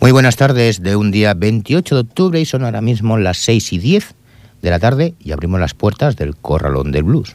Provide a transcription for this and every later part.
Muy buenas tardes de un día 28 de octubre y son ahora mismo las 6 y 10 de la tarde y abrimos las puertas del Corralón del Blues.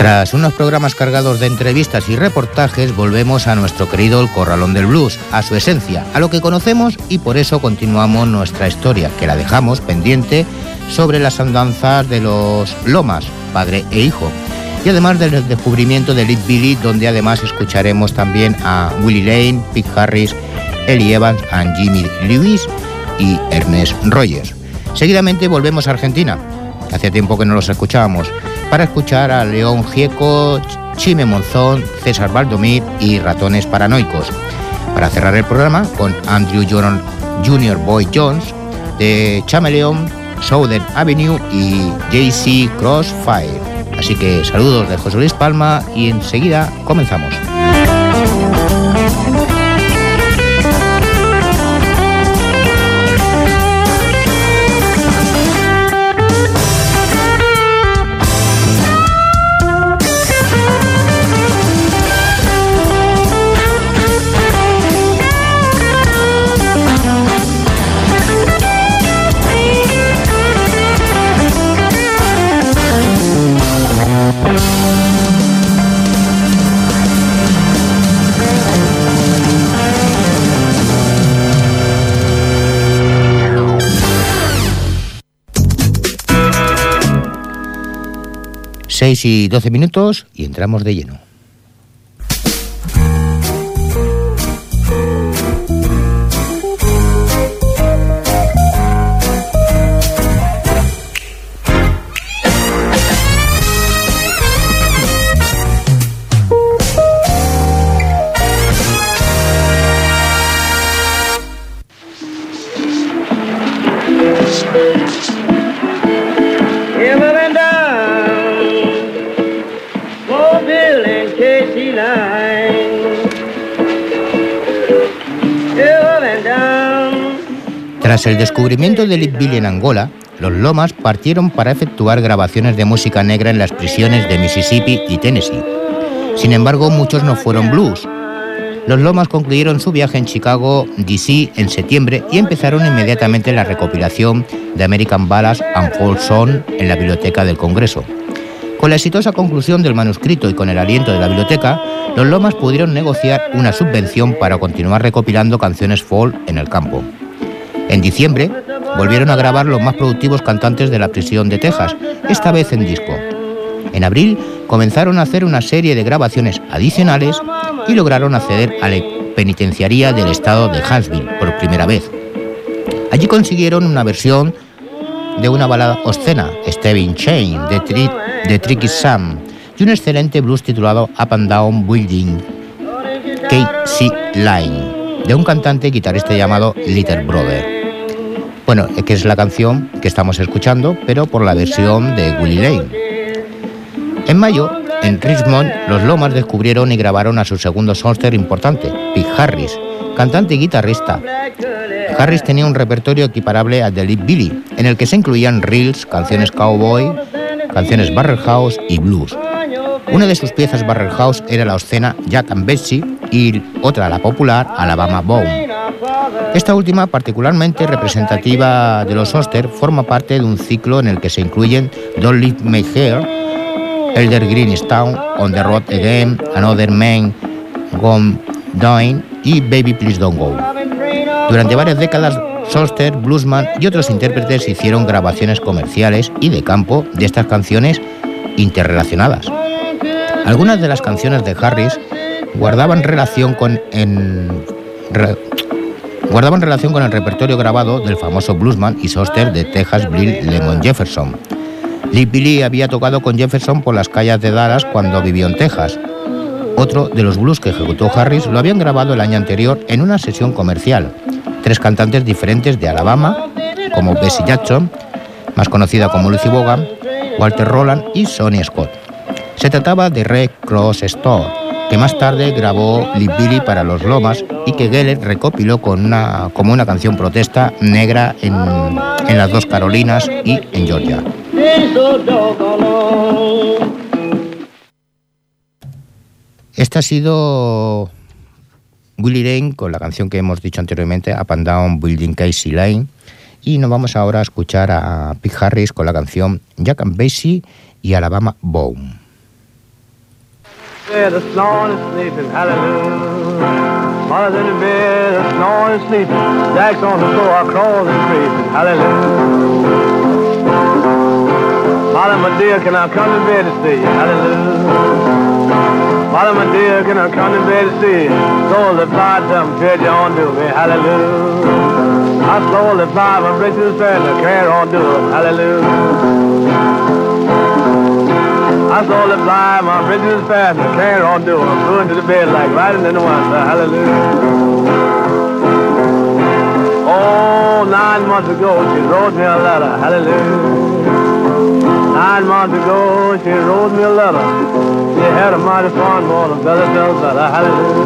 Tras unos programas cargados de entrevistas y reportajes, volvemos a nuestro querido El Corralón del Blues, a su esencia, a lo que conocemos y por eso continuamos nuestra historia, que la dejamos pendiente sobre las andanzas de los Lomas, padre e hijo. Y además del descubrimiento de Lead Billy, donde además escucharemos también a Willie Lane, Pete Harris, Ellie Evans, and Jimmy Lewis y Ernest Rogers. Seguidamente volvemos a Argentina. Hace tiempo que no los escuchábamos para escuchar a León Gieco, Chime Monzón, César Valdomir y Ratones Paranoicos. Para cerrar el programa con Andrew Junior Boy Jones de Chameleon, Southern Avenue y JC Crossfire. Así que saludos de José Luis Palma y enseguida comenzamos. 6 y 12 minutos y entramos de lleno. Tras el descubrimiento de Billy en Angola, los Lomas partieron para efectuar grabaciones de música negra en las prisiones de Mississippi y Tennessee. Sin embargo, muchos no fueron blues. Los Lomas concluyeron su viaje en Chicago, D.C. en septiembre y empezaron inmediatamente la recopilación de American Ballads and Folk Song en la biblioteca del Congreso. Con la exitosa conclusión del manuscrito y con el aliento de la biblioteca, los Lomas pudieron negociar una subvención para continuar recopilando canciones folk en el campo. En diciembre volvieron a grabar los más productivos cantantes de la prisión de Texas, esta vez en disco. En abril comenzaron a hacer una serie de grabaciones adicionales y lograron acceder a la penitenciaría del estado de Huntsville por primera vez. Allí consiguieron una versión de una balada obscena, Steven Chain, de, Tricky Sam, y un excelente blues titulado Up and Down Building, KC Line, de un cantante guitarrista llamado Little Brother. Bueno, que es la canción que estamos escuchando, pero por la versión de Willie Lane. En mayo, en Richmond, los Lomas descubrieron y grabaron a su segundo songster importante, Pete Harris, cantante y guitarrista. Harris tenía un repertorio equiparable al de Lead Billy, en el que se incluían reels, canciones cowboy, canciones barrel house y blues. Una de sus piezas barrel house era la escena Jack and Betsy y otra la popular Alabama Bone. Esta última, particularmente representativa de los Oster, forma parte de un ciclo en el que se incluyen Don't Leave My Hair, Elder Green is Town, On the Road Again, Another Man, Gone Down y Baby Please Don't Go. Durante varias décadas, Soster, Bluesman y otros intérpretes hicieron grabaciones comerciales y de campo de estas canciones interrelacionadas. Algunas de las canciones de Harris guardaban relación con guardaban relación con el repertorio grabado del famoso bluesman y Soster de Texas Bill Lemon Jefferson. Lee Billy había tocado con Jefferson por las calles de Dallas cuando vivió en Texas. Otro de los blues que ejecutó Harris lo habían grabado el año anterior en una sesión comercial. Tres cantantes diferentes de Alabama, como Bessie Jackson, más conocida como Lucy Bogan, Walter Roland y Sonny Scott. Se trataba de Red Cross Store, que más tarde grabó Lee Billy para los Lomas y que Geller recopiló con una, como una canción protesta negra en, en las dos Carolinas y en Georgia. Este ha sido Willie Lane con la canción que hemos dicho anteriormente, Up and Down Building Casey Lane. Y nos vamos ahora a escuchar a Pete Harris con la canción Jack and Basie y Alabama Bone. Bed, a snoring and sleeping, hallelujah. Mother's in the bed, a snoring and sleeping. Jack's on the floor, crawling and creeping, hallelujah. Molly, my dear, can I come to bed to see you? Hallelujah. Molly, my dear, can I come to bed to see you? Slowly fly, some carry on to me, hallelujah. I slowly fly, my britches and the carry on to it, hallelujah. I the blind, my bridges fast, and carry on doing. I'm going to the bed like riding in the wind. Hallelujah. Oh, nine months ago, she wrote me a letter. Hallelujah. Nine months ago, she wrote me a letter. She had a mighty fond boy, the belly felt better. Hallelujah.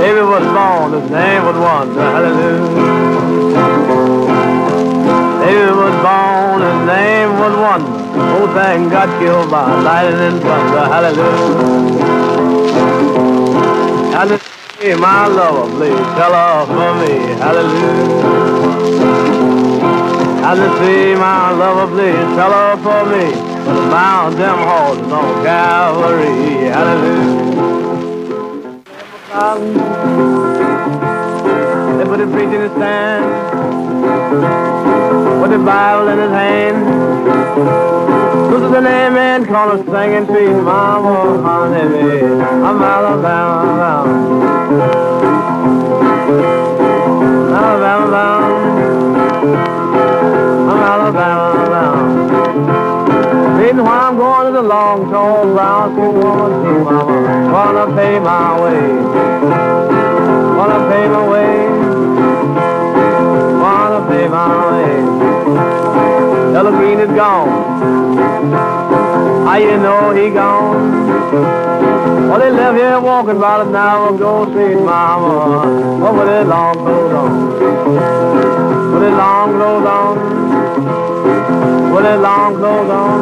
Baby was born, his name was Wanda. Hallelujah. David was born, his name was Wonder. Oh, Thing got killed by lightning and thunder. Hallelujah. Hallelujah, my lover, please tell her for me. Hallelujah. Hallelujah, my lover, please tell her for me. The bound them horses on Calvary. Hallelujah. A preaching in the stand with the Bible in his hand. this is the name and call us singing to his Mama, honey, I'm Alabama. How you know he gone? Well, they left here walking about an hour ago, sweet mama. With it long clothes on. With it long clothes on. With it long clothes on.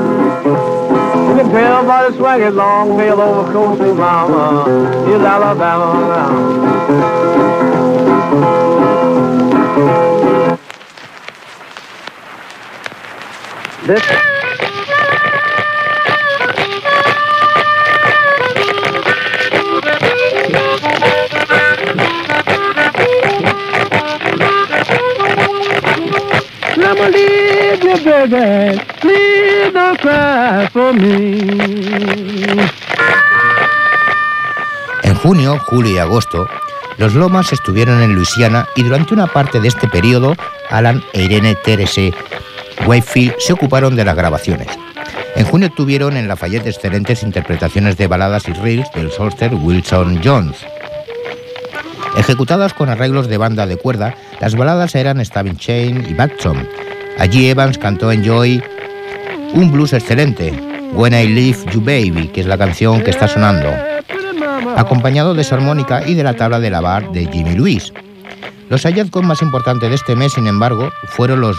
You can tell by the swag his long tail overcoat, sweet mama. He's Alabama now. This. Leave you, baby. Please don't cry for me. En junio, julio y agosto, los Lomas estuvieron en Luisiana y durante una parte de este periodo, Alan e Irene Terese Whitefield se ocuparon de las grabaciones. En junio tuvieron en Lafayette excelentes interpretaciones de baladas y reels del solster Wilson Jones. Ejecutadas con arreglos de banda de cuerda, las baladas eran Stavin Chain y Batson. Allí Evans cantó en Joy un blues excelente, When I Leave You Baby, que es la canción que está sonando, acompañado de su armónica y de la tabla de lavar de Jimmy Lewis. Los hallazgos más importantes de este mes, sin embargo, fueron los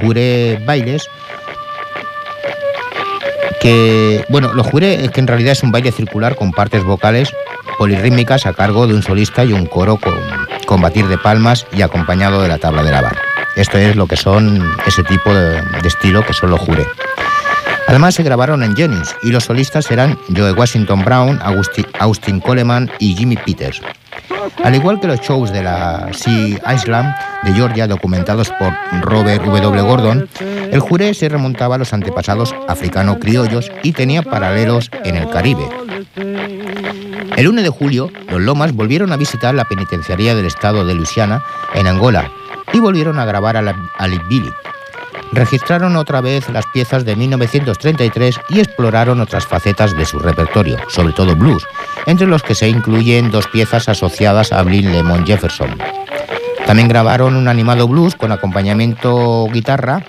juré bailes que, bueno, lo juré que en realidad es un baile circular con partes vocales polirrítmicas a cargo de un solista y un coro con, batir de palmas y acompañado de la tabla de lavar. Esto es lo que son ese tipo de, estilo que son los juré. Además se grabaron en Jennings y los solistas eran Joe Washington Brown, Austin Coleman y Jimmy Peters. Al igual que los shows de la Sea Island de Georgia documentados por Robert W. Gordon, el juré se remontaba a los antepasados africano-criollos y tenía paralelos en el Caribe. El 1 de julio, los Lomas volvieron a visitar la penitenciaría del estado de Luisiana, en Angola, y volvieron a grabar a, Billy. Registraron otra vez las piezas de 1933 y exploraron otras facetas de su repertorio, sobre todo blues, entre los que se incluyen dos piezas asociadas a Blind Lemon Jefferson. También grabaron un animado blues con acompañamiento guitarra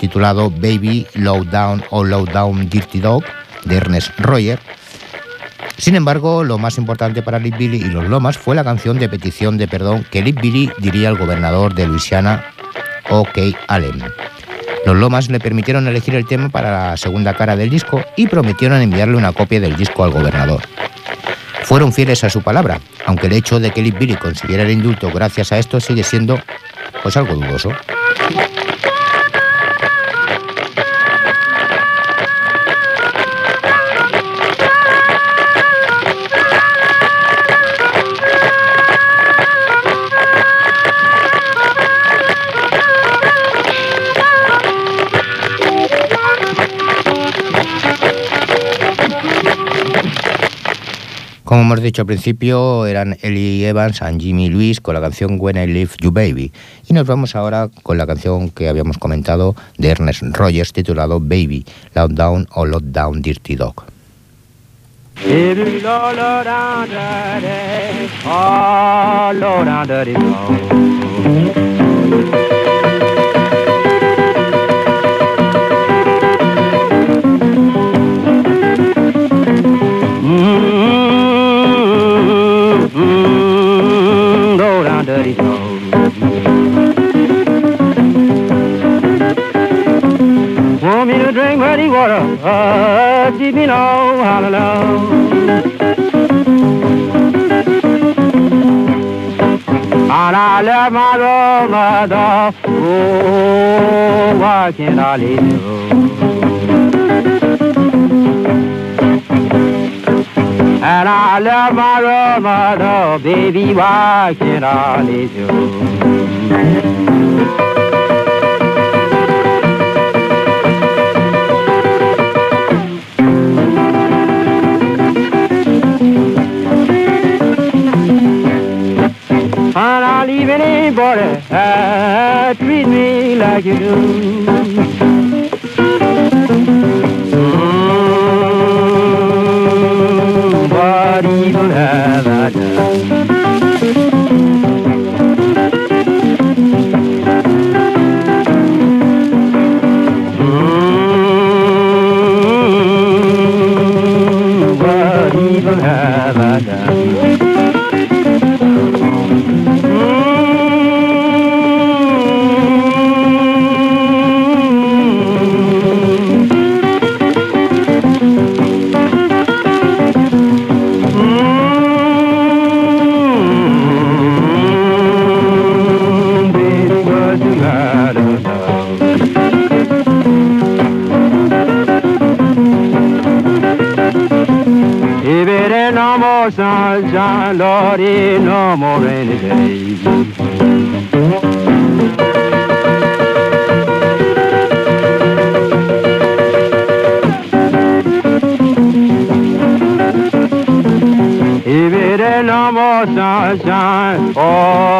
titulado Baby Low Down o Low Down Dirty Dog de Ernest Royer. Sin embargo, lo más importante para Billy y los Lomas fue la canción de petición de perdón que Billy diría al gobernador de Luisiana, O.K. Allen. Los Lomas le permitieron elegir el tema para la segunda cara del disco y prometieron enviarle una copia del disco al gobernador. Fueron fieles a su palabra, aunque el hecho de que Billy consiguiera el indulto gracias a esto sigue siendo pues algo dudoso. Como hemos dicho al principio, eran Ellie Evans y Jimmy Lewis con la canción When I Leave You Baby. Y nos vamos ahora con la canción que habíamos comentado de Ernest Rogers titulado Baby, Loud Down o Loud Down Dirty Dog. Water, uh, deep below, hallelujah. And I left my mother, oh, why can't I leave you? And I love my mother, baby, why can't I leave you? Anybody that treat me like you do. Mm, what evil have I done? storm or rainy day. no more sunshine. Oh.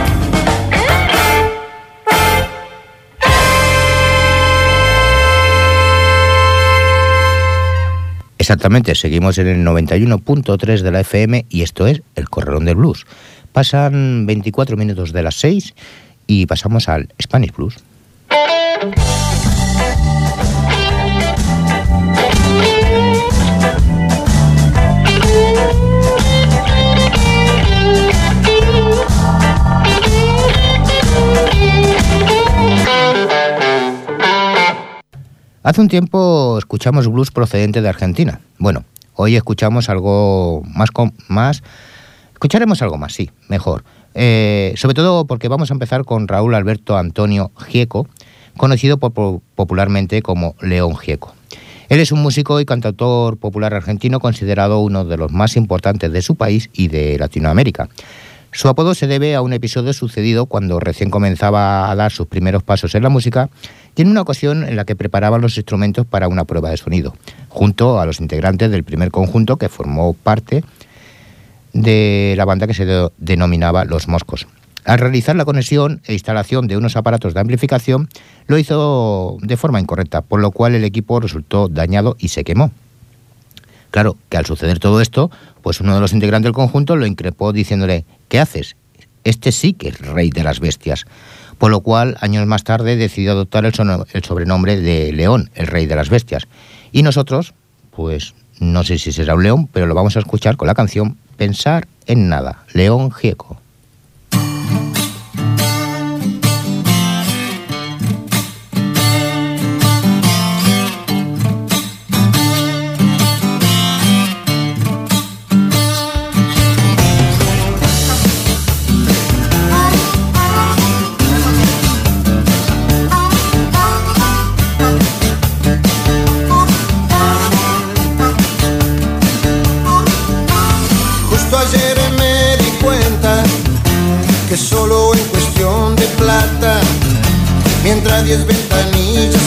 Exactamente, seguimos en el 91.3 de la FM y esto es El Corralón del Blues. Pasan 24 minutos de las 6 y pasamos al Spanish Blues. Hace un tiempo escuchamos blues procedente de Argentina. Bueno, hoy escuchamos algo más, más escucharemos algo más, sí, mejor. Eh, sobre todo porque vamos a empezar con Raúl Alberto Antonio Gieco, conocido popularmente como León Gieco. Él es un músico y cantautor popular argentino considerado uno de los más importantes de su país y de Latinoamérica. Su apodo se debe a un episodio sucedido cuando recién comenzaba a dar sus primeros pasos en la música y en una ocasión en la que preparaban los instrumentos para una prueba de sonido, junto a los integrantes del primer conjunto que formó parte de la banda que se denominaba Los Moscos. Al realizar la conexión e instalación de unos aparatos de amplificación, lo hizo de forma incorrecta, por lo cual el equipo resultó dañado y se quemó. Claro, que al suceder todo esto, pues uno de los integrantes del conjunto lo increpó diciéndole, ¿qué haces? Este sí que es rey de las bestias. Por lo cual, años más tarde, decidió adoptar el, sobrenombre de León, el rey de las bestias. Y nosotros, pues no sé si será un león, pero lo vamos a escuchar con la canción Pensar en nada, León Gieco. Diez ventanillas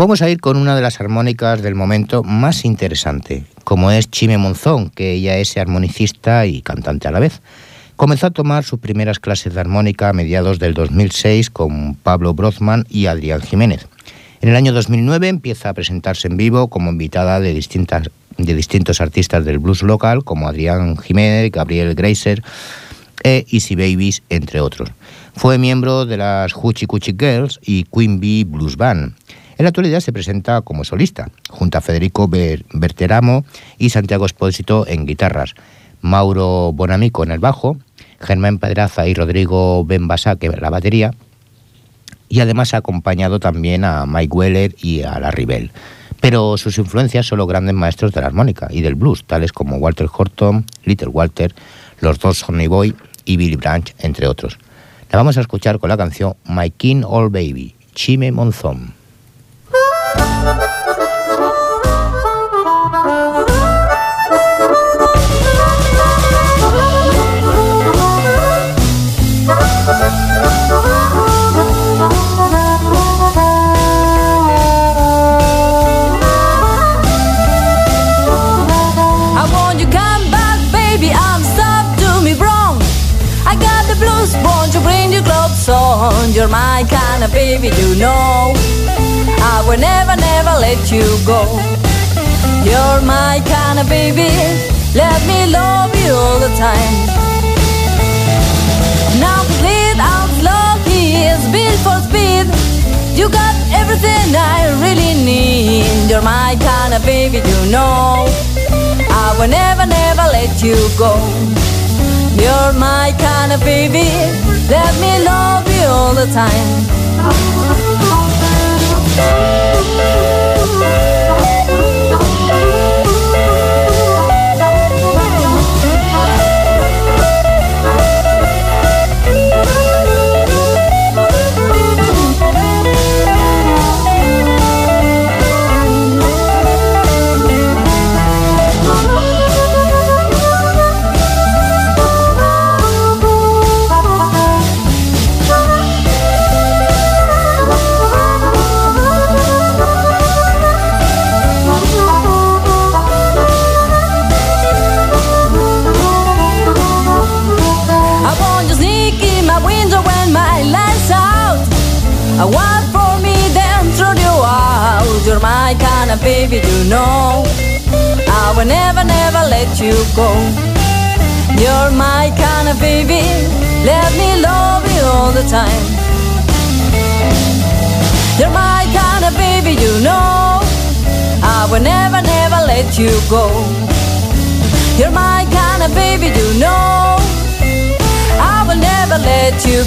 vamos a ir con una de las armónicas del momento más interesante, como es Chime Monzón, que ella es armonicista y cantante a la vez. Comenzó a tomar sus primeras clases de armónica a mediados del 2006 con Pablo Brozman y Adrián Jiménez. En el año 2009 empieza a presentarse en vivo como invitada de, distintas, de distintos artistas del blues local, como Adrián Jiménez, Gabriel Greiser e Easy Babies, entre otros. Fue miembro de las Hoochie Coochie Girls y Queen Bee Blues Band. En la actualidad se presenta como solista, junto a Federico Berteramo y Santiago Espósito en guitarras, Mauro Bonamico en el bajo, Germán Pedraza y Rodrigo Benbasaque en la batería, y además ha acompañado también a Mike Weller y a La Ribel. Pero sus influencias son los grandes maestros de la armónica y del blues, tales como Walter Horton, Little Walter, los dos Sonny Boy y Billy Branch, entre otros. La vamos a escuchar con la canción My King Old Baby, Chime Monzón. You're my kind of baby, you know. I will never, never let you go. You're my kind of baby, let me love you all the time. Now complete outlaw, he is built for speed. You got everything I really need. You're my kind of baby, you know. I will never, never let you go. You're my kind of baby. Let me love you all the time. I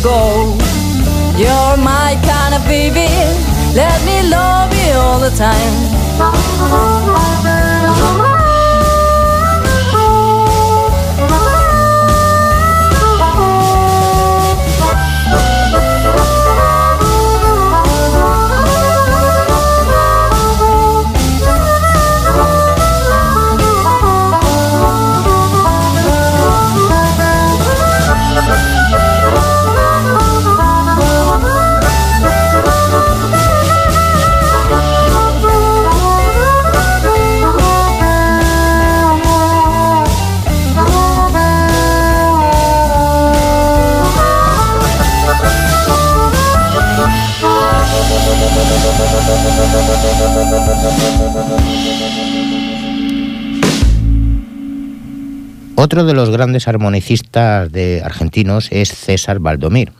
go. You're my kind of baby. Let me love you all the time. Otro de los grandes armonicistas de argentinos es César Valdomir.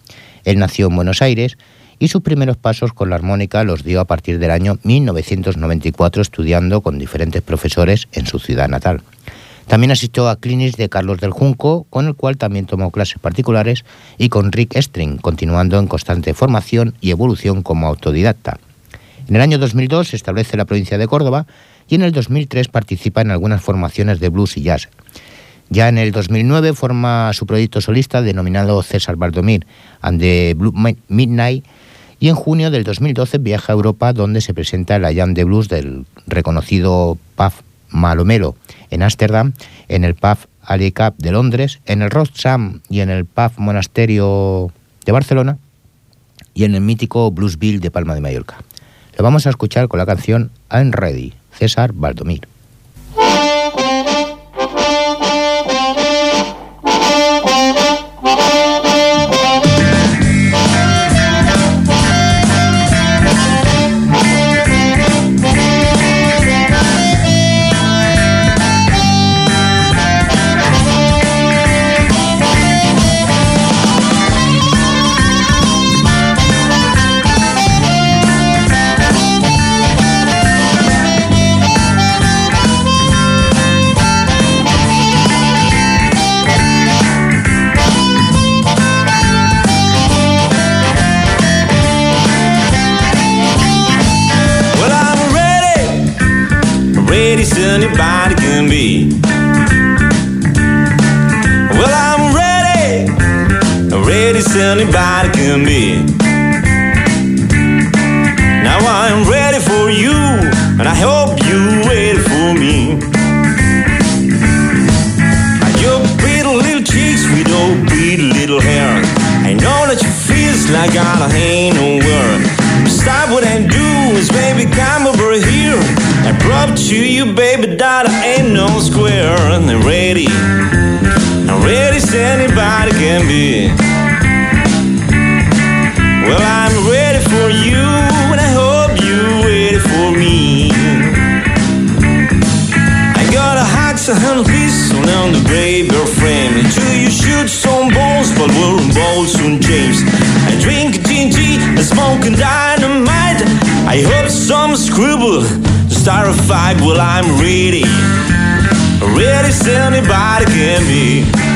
Él nació en Buenos Aires y sus primeros pasos con la armónica los dio a partir del año 1994 estudiando con diferentes profesores en su ciudad natal. También asistió a Clinis de Carlos del Junco, con el cual también tomó clases particulares, y con Rick String, continuando en constante formación y evolución como autodidacta. En el año 2002 se establece la provincia de Córdoba y en el 2003 participa en algunas formaciones de blues y jazz. Ya en el 2009 forma su proyecto solista denominado César Baldomir and the Blue Midnight y en junio del 2012 viaja a Europa donde se presenta la Jam de Blues del reconocido PAF Malomelo en Ámsterdam, en el PAF Ali Cup de Londres, en el Rothschild y en el PAF Monasterio de Barcelona y en el mítico Bluesville de Palma de Mallorca. Lo vamos a escuchar con la canción I'm Ready, César Terrified, well, I'm ready. Ready as anybody can be.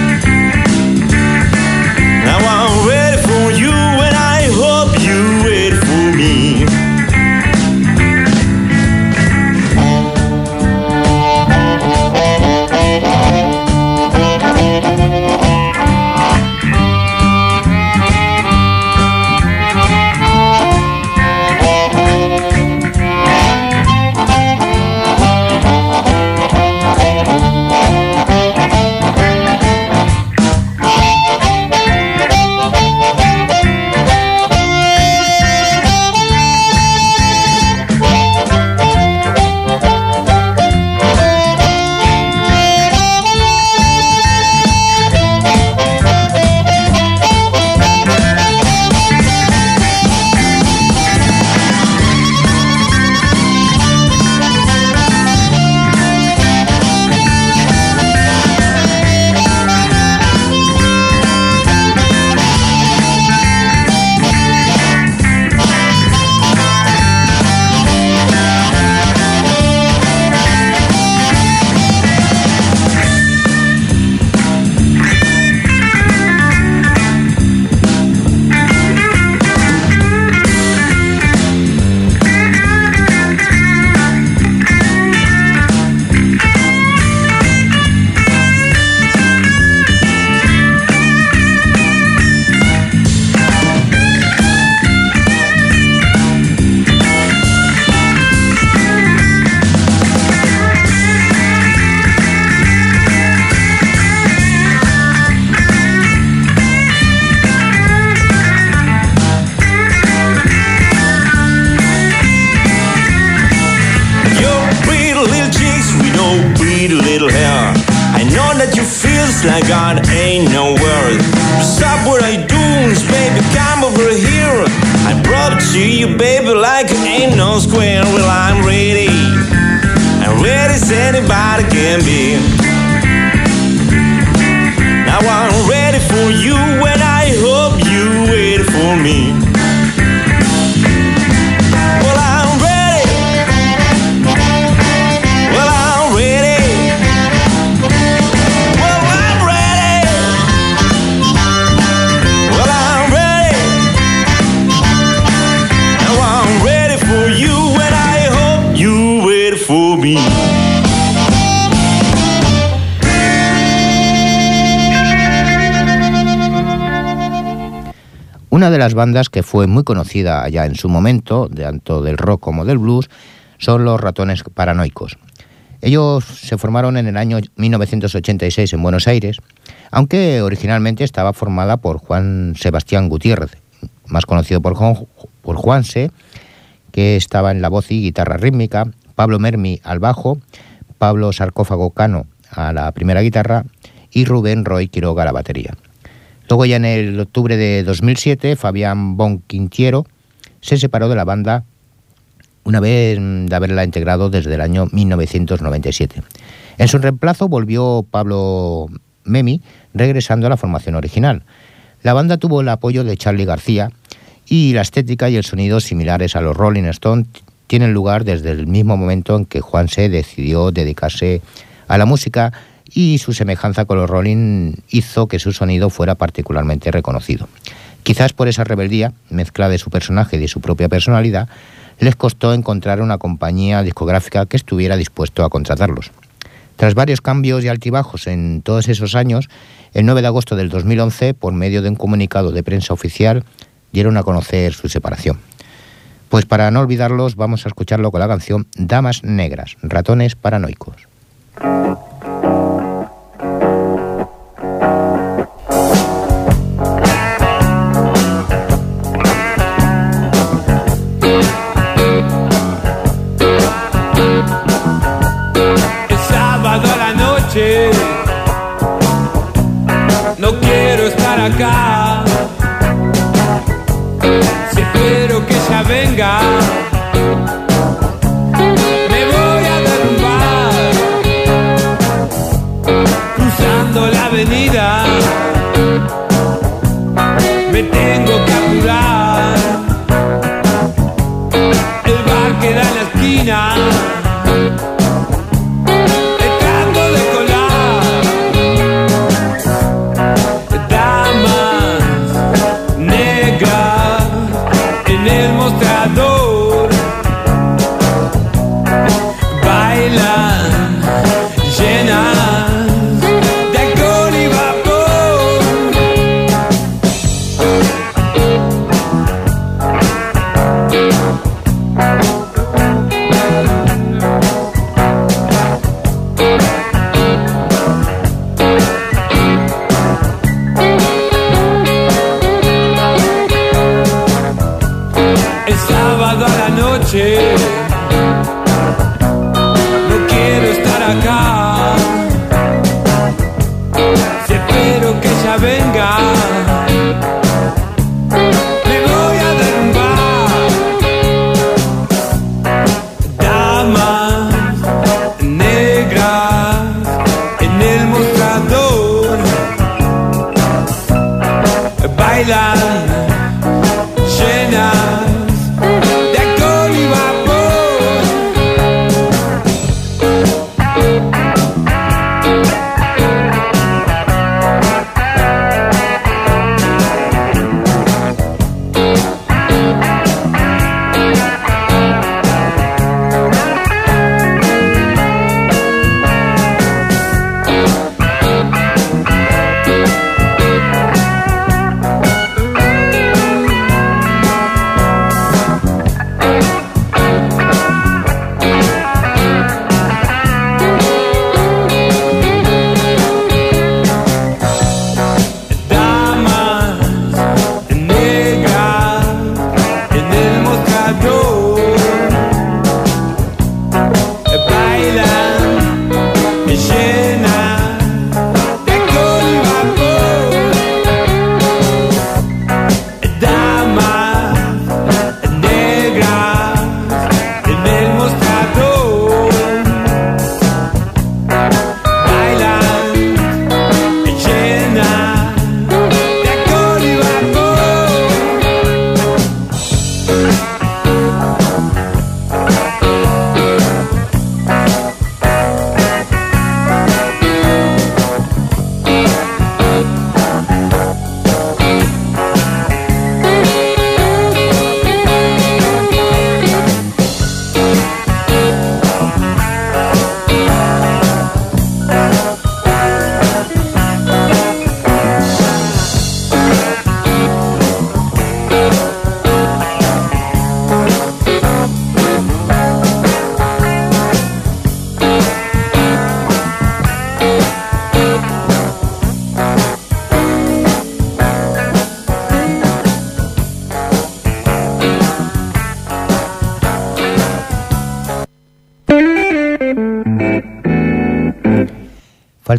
Las bandas que fue muy conocida allá en su momento, tanto del rock como del blues, son los Ratones Paranoicos. Ellos se formaron en el año 1986 en Buenos Aires, aunque originalmente estaba formada por Juan Sebastián Gutiérrez, más conocido por, Juan, por Juanse, que estaba en la voz y guitarra rítmica, Pablo Mermi al bajo, Pablo Sarcófago Cano a la primera guitarra y Rubén Roy Quiroga a la batería. Luego ya en el octubre de 2007, Fabián Bon Quintiero se separó de la banda una vez de haberla integrado desde el año 1997. En su reemplazo volvió Pablo Memi, regresando a la formación original. La banda tuvo el apoyo de Charlie García y la estética y el sonido similares a los Rolling Stones tienen lugar desde el mismo momento en que Juan se decidió dedicarse a la música y su semejanza con los Rolling hizo que su sonido fuera particularmente reconocido. Quizás por esa rebeldía, mezcla de su personaje y de su propia personalidad, les costó encontrar una compañía discográfica que estuviera dispuesto a contratarlos. Tras varios cambios y altibajos en todos esos años, el 9 de agosto del 2011, por medio de un comunicado de prensa oficial, dieron a conocer su separación. Pues para no olvidarlos, vamos a escucharlo con la canción Damas Negras, Ratones Paranoicos.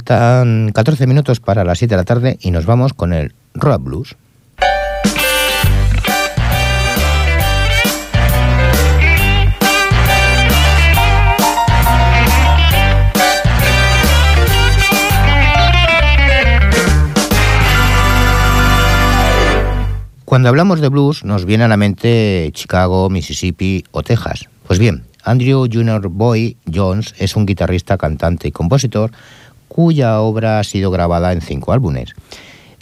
Faltan 14 minutos para las 7 de la tarde y nos vamos con el Rock Blues. Cuando hablamos de blues nos viene a la mente Chicago, Mississippi o Texas. Pues bien, Andrew Junior Boy Jones es un guitarrista, cantante y compositor cuya obra ha sido grabada en cinco álbumes.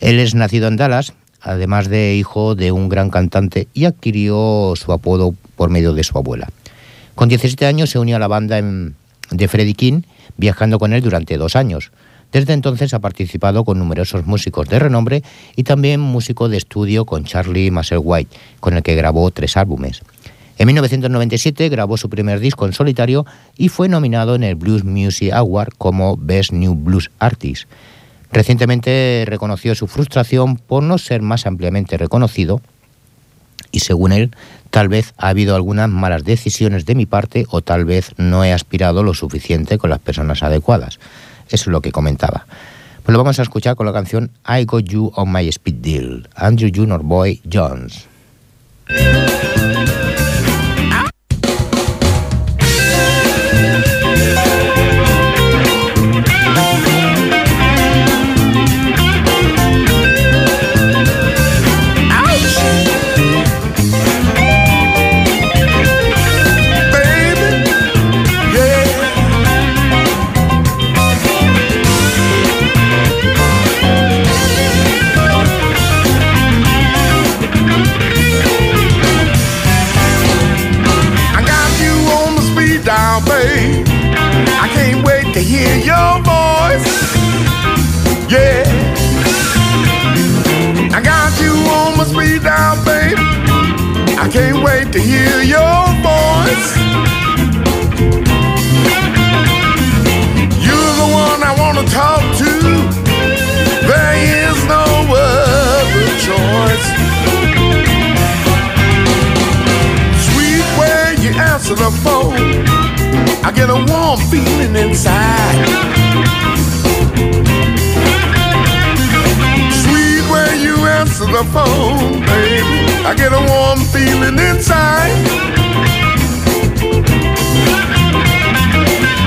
Él es nacido en Dallas, además de hijo de un gran cantante, y adquirió su apodo por medio de su abuela. Con 17 años se unió a la banda de Freddie King, viajando con él durante dos años. Desde entonces ha participado con numerosos músicos de renombre y también músico de estudio con Charlie White, con el que grabó tres álbumes. En 1997 grabó su primer disco en solitario y fue nominado en el Blues Music Award como Best New Blues Artist. Recientemente reconoció su frustración por no ser más ampliamente reconocido y según él, tal vez ha habido algunas malas decisiones de mi parte o tal vez no he aspirado lo suficiente con las personas adecuadas. Eso es lo que comentaba. Pues lo vamos a escuchar con la canción I Got You on My Speed Deal, Andrew Junior Boy Jones. I get a warm feeling inside. Sweet way you answer the phone, baby. I get a warm feeling inside.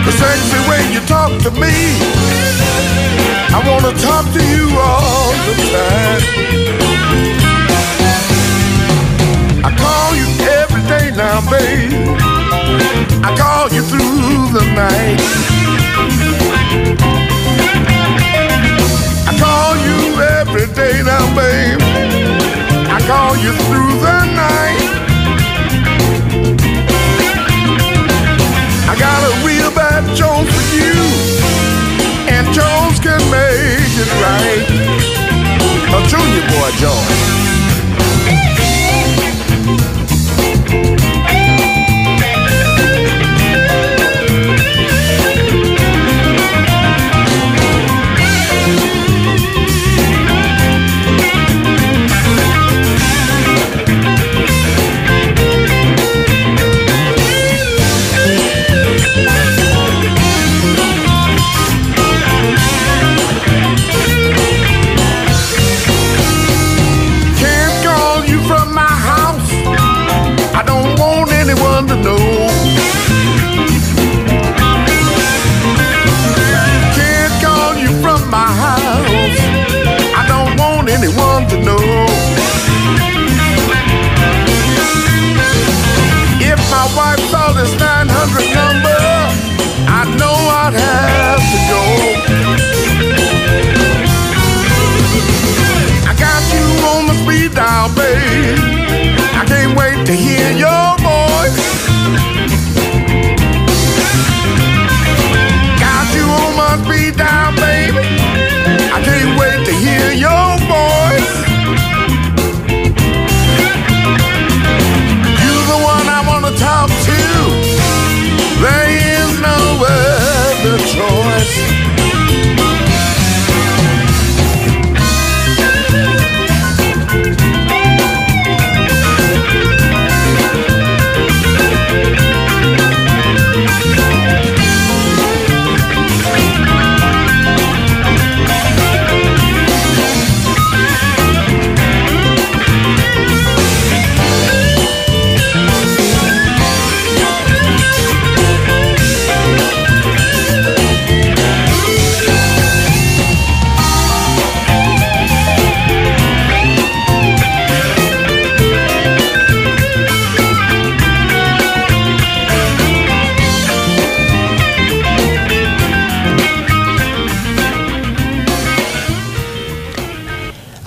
The sexy way you talk to me, I wanna talk to you all the time. I call you every day now, babe. I call you through the night. I call you every day now, babe I call you through the night. I got a real bad Jones for you, and Jones can make it right. Junior boy Jones. slow speed dial, babe. I can't wait to hear your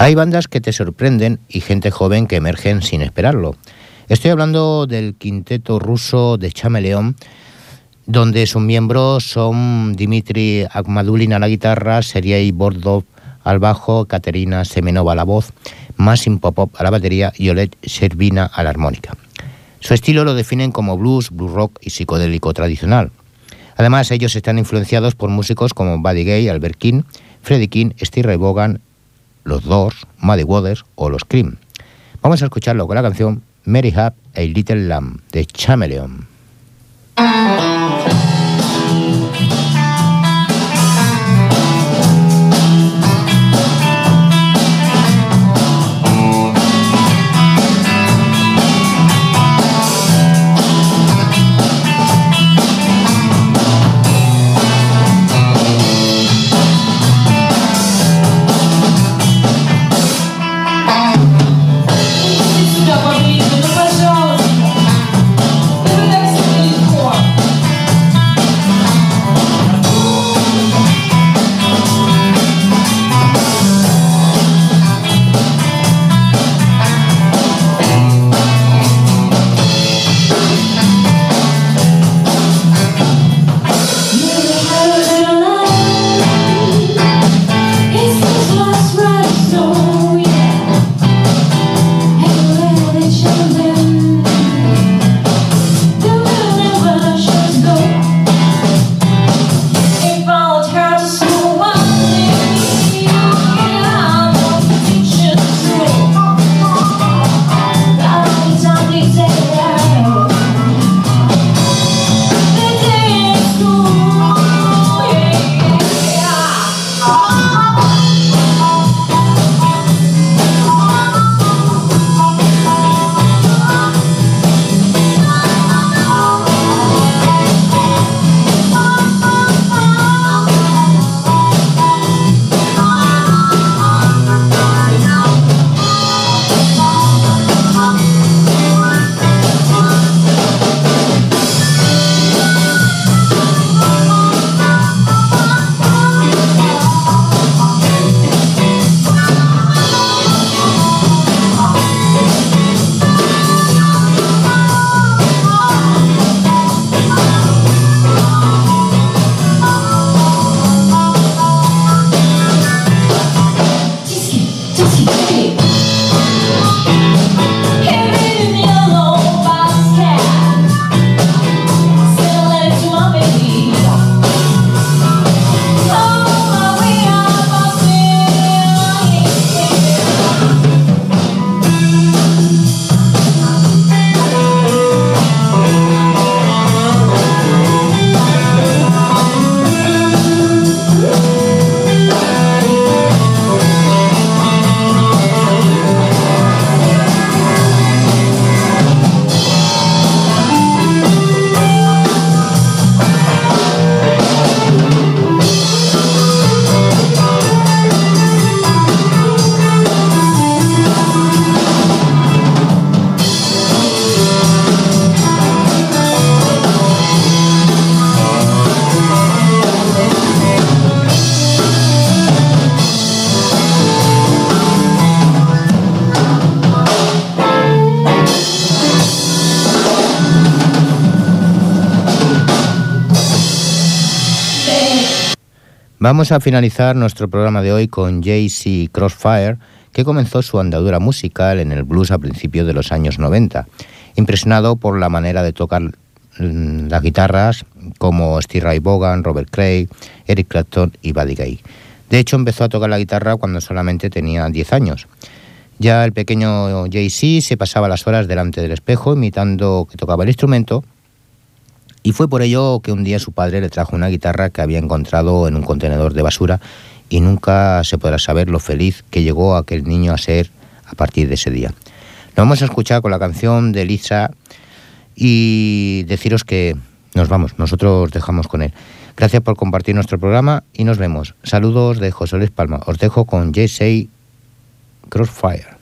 Hay bandas que te sorprenden y gente joven que emergen sin esperarlo. Estoy hablando del quinteto ruso de Chameleon, donde sus miembros son Dimitri Akhmadulin a la guitarra, Sergei Bordov al bajo, Katerina Semenova a la voz, Masim Popov a la batería y Oleg Servina a la armónica. Su estilo lo definen como blues, blues rock y psicodélico tradicional. Además, ellos están influenciados por músicos como Buddy Gay, Albert King, Freddie King, Steve Ray Vaughan, los Doors, Muddy Waters o los Cream. Vamos a escucharlo con la canción Mary Hub a Little Lamb de Chameleon. Vamos a finalizar nuestro programa de hoy con Jay-Z Crossfire, que comenzó su andadura musical en el blues a principios de los años 90, impresionado por la manera de tocar mm, las guitarras como Steve Ray Vaughan, Robert Craig, Eric Clapton y Buddy Guy. De hecho, empezó a tocar la guitarra cuando solamente tenía 10 años. Ya el pequeño Jay-Z se pasaba las horas delante del espejo imitando que tocaba el instrumento y fue por ello que un día su padre le trajo una guitarra que había encontrado en un contenedor de basura y nunca se podrá saber lo feliz que llegó aquel niño a ser a partir de ese día. Lo vamos a escuchar con la canción de Lisa y deciros que nos vamos, nosotros dejamos con él. Gracias por compartir nuestro programa y nos vemos. Saludos de José Luis Palma. Os dejo con Jesse Crossfire.